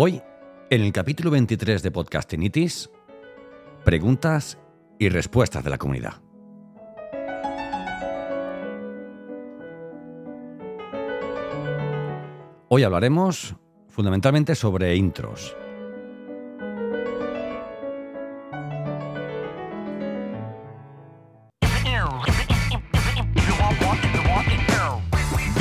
Hoy, en el capítulo 23 de Podcastinitis, preguntas y respuestas de la comunidad. Hoy hablaremos fundamentalmente sobre intros.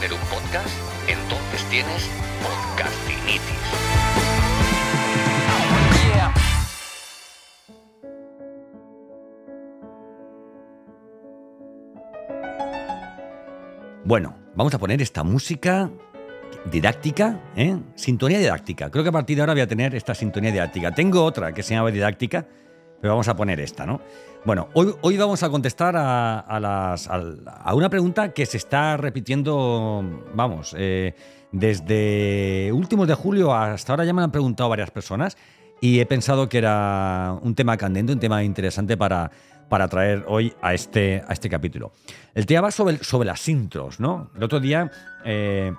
Tener un podcast, entonces tienes Podcastinitis. Bueno, vamos a poner esta música didáctica, ¿eh? Sintonía didáctica. Creo que a partir de ahora voy a tener esta sintonía didáctica. Tengo otra que se llama didáctica, pero vamos a poner esta, ¿no? Bueno, hoy, hoy vamos a contestar a, a las- a una pregunta que se está repitiendo, vamos, eh, desde últimos de julio hasta ahora ya me han preguntado varias personas y he pensado que era un tema candente, un tema interesante para, para traer hoy a este, a este capítulo. El tema va sobre, sobre las intros, ¿no? El otro día, eh,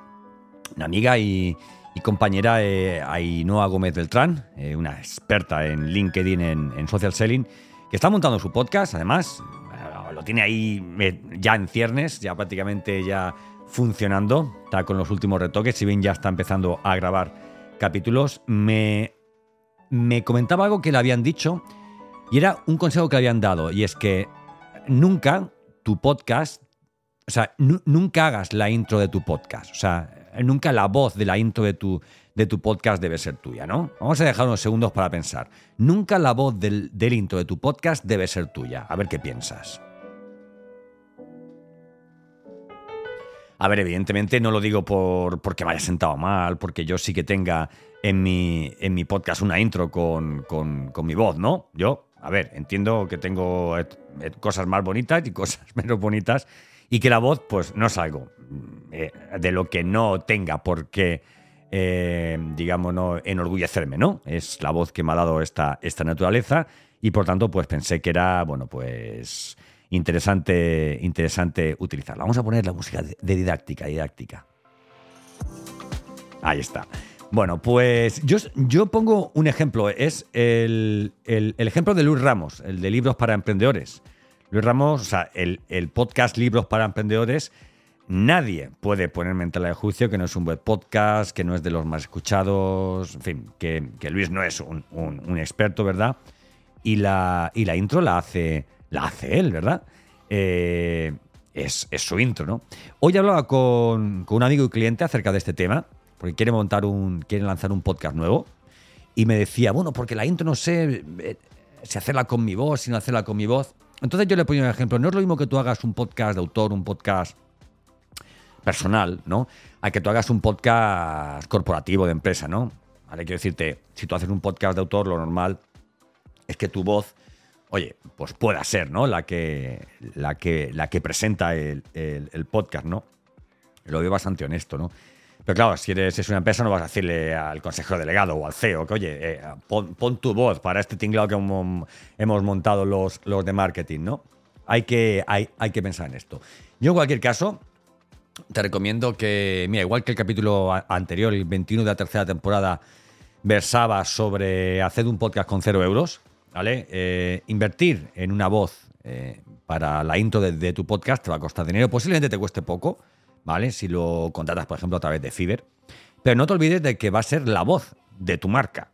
una amiga y, y compañera, eh, Ainhoa Gómez Beltrán, eh, una experta en LinkedIn, en, en social selling, que está montando su podcast, además, eh, lo tiene ahí eh, ya en ciernes, ya prácticamente ya funcionando, está con los últimos retoques, si bien ya está empezando a grabar capítulos, me, me comentaba algo que le habían dicho y era un consejo que le habían dado, y es que nunca tu podcast, o sea, nu- nunca hagas la intro de tu podcast, o sea, nunca la voz de la intro de tu, de tu podcast debe ser tuya, ¿no? Vamos a dejar unos segundos para pensar. Nunca la voz del, del intro de tu podcast debe ser tuya. A ver qué piensas. A ver, evidentemente no lo digo por, porque me haya sentado mal, porque yo sí que tenga en mi, en mi podcast una intro con, con- con mi voz, ¿no? Yo, a ver, entiendo que tengo eh, eh, cosas más bonitas y cosas menos bonitas y que la voz, pues, no es algo eh, de lo que no tenga por qué, eh, digamos, no enorgullecerme, ¿no? Es la voz que me ha dado esta, esta naturaleza y por tanto, pues pensé que era, bueno, pues interesante, interesante utilizarla. Vamos a poner la música de, didáctica, didáctica. Ahí está. Bueno, pues yo, yo pongo un ejemplo. Es el, el- el ejemplo de Luis Ramos, el de Libros para Emprendedores. Luis Ramos, o sea, el, el podcast Libros para Emprendedores, nadie puede ponerme en tela de juicio que no es un buen podcast, que no es de los más escuchados, en fin, que, Luis no es un experto, ¿verdad? Y la, y la intro la hace, la hace él, ¿verdad? Eh, es, es su intro, ¿no? Hoy hablaba con, con un amigo y cliente acerca de este tema, porque quiere montar un, quiere lanzar un podcast nuevo, y me decía, bueno, porque la intro no sé eh, si hacerla con mi voz, si no hacerla con mi voz. Entonces yo le ponía un ejemplo, no es lo mismo que tú hagas un podcast de autor, un podcast personal, ¿no? A que tú hagas un podcast corporativo de empresa, ¿no? Vale, quiero decirte, si tú haces un podcast de autor, lo normal es que tu voz, oye, pues pueda ser, ¿no? La que, la que, la que presenta el, podcast, ¿no? Lo veo bastante honesto, ¿no? Pero claro, si eres es una empresa, no vas a decirle al consejero delegado o al CEO que, oye, eh, pon, pon tu voz para este tinglado que hemos, hemos montado los, los de marketing, ¿no? Hay que, hay, hay que pensar en esto. Yo, en cualquier caso, te recomiendo que, mira, igual que el capítulo anterior, el 21 de la tercera temporada, versaba sobre hacer un podcast con cero euros, ¿vale? Eh, invertir en una voz eh, para la intro de, tu podcast te va a costar dinero, posiblemente te cueste poco, ¿vale? Si lo contratas, por ejemplo, a través de Fiverr. Pero no te olvides de que va a ser la voz de tu marca,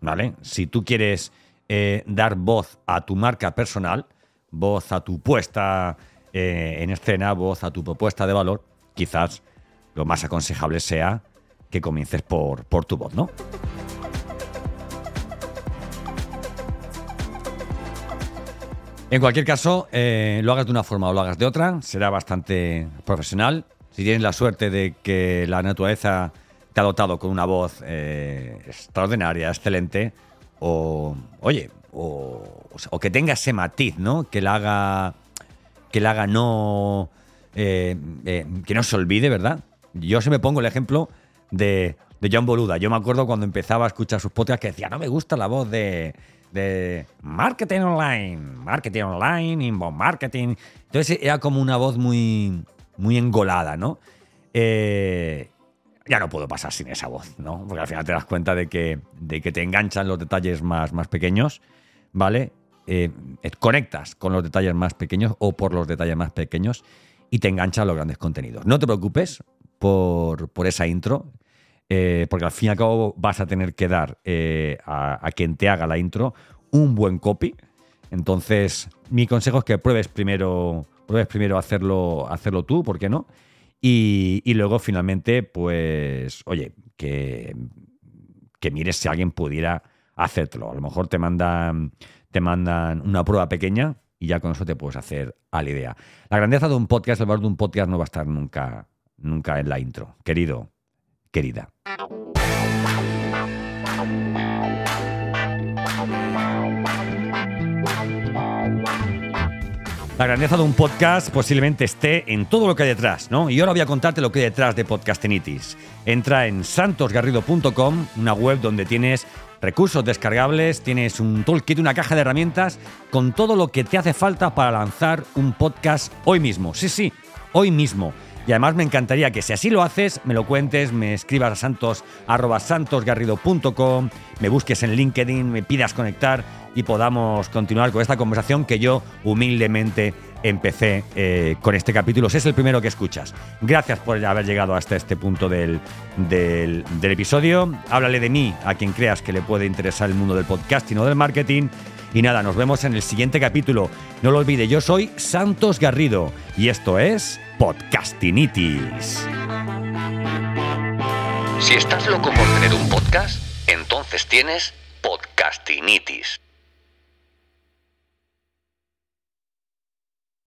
¿vale? Si tú quieres eh, dar voz a tu marca personal, voz a tu puesta en escena, voz a tu propuesta de valor, quizás lo más aconsejable sea que comiences por, por tu voz, ¿no? En cualquier caso, eh, lo hagas de una forma o lo hagas de otra, será bastante profesional. Si tienes la suerte de que la naturaleza te ha dotado con una voz eh, extraordinaria, excelente, o, oye, o, que tenga ese matiz, ¿no? Que la haga, que la haga no, eh, que no se olvide, ¿verdad? Yo se me pongo el ejemplo de, John Boluda. Yo me acuerdo cuando empezaba a escuchar sus podcasts que decía, no me gusta la voz de marketing online, marketing online, inbound marketing. Entonces era como una voz muy, muy engolada, ¿no? Eh, ya no puedo pasar sin esa voz, ¿no? Porque al final te das cuenta de que, de que te enganchan los detalles más, más pequeños, ¿vale? Eh, conectas con los detalles más pequeños o por los detalles más pequeños y te enganchan los grandes contenidos. No te preocupes por, por esa intro. Eh, porque al fin y al cabo vas a tener que dar eh, a, quien te haga la intro un buen copy. Entonces, mi consejo es que pruebes primero, pruebes primero hacerlo, hacerlo tú, ¿por qué no? Y, luego, finalmente, pues, oye, que, que mires si alguien pudiera hacértelo. A lo mejor te mandan, te mandan una prueba pequeña y ya con eso te puedes hacer a la idea. La grandeza de un podcast, el valor de un podcast no va a estar nunca, nunca en la intro. Querido, querida. La grandeza de un podcast posiblemente esté en todo lo que hay detrás, ¿no? Y ahora voy a contarte lo que hay detrás de Podcastinitis. Entra en santosgarrido.com, una web donde tienes recursos descargables, tienes un toolkit, una caja de herramientas con todo lo que te hace falta para lanzar un podcast hoy mismo. Sí, sí, hoy mismo. Y además me encantaría que si así lo haces, me lo cuentes, me escribas a santos, me busques en LinkedIn, me pidas conectar y podamos continuar con esta conversación que yo humildemente empecé eh, con este capítulo. Si es el primero que escuchas. Gracias por haber llegado hasta este punto del, del, del episodio. Háblale de mí a quien creas que le puede interesar el mundo del podcasting o del marketing. Y nada, nos vemos en el siguiente capítulo. No lo olvide, yo soy Santos Garrido y esto es Podcastinitis. Si estás loco por tener un podcast, entonces tienes Podcastinitis.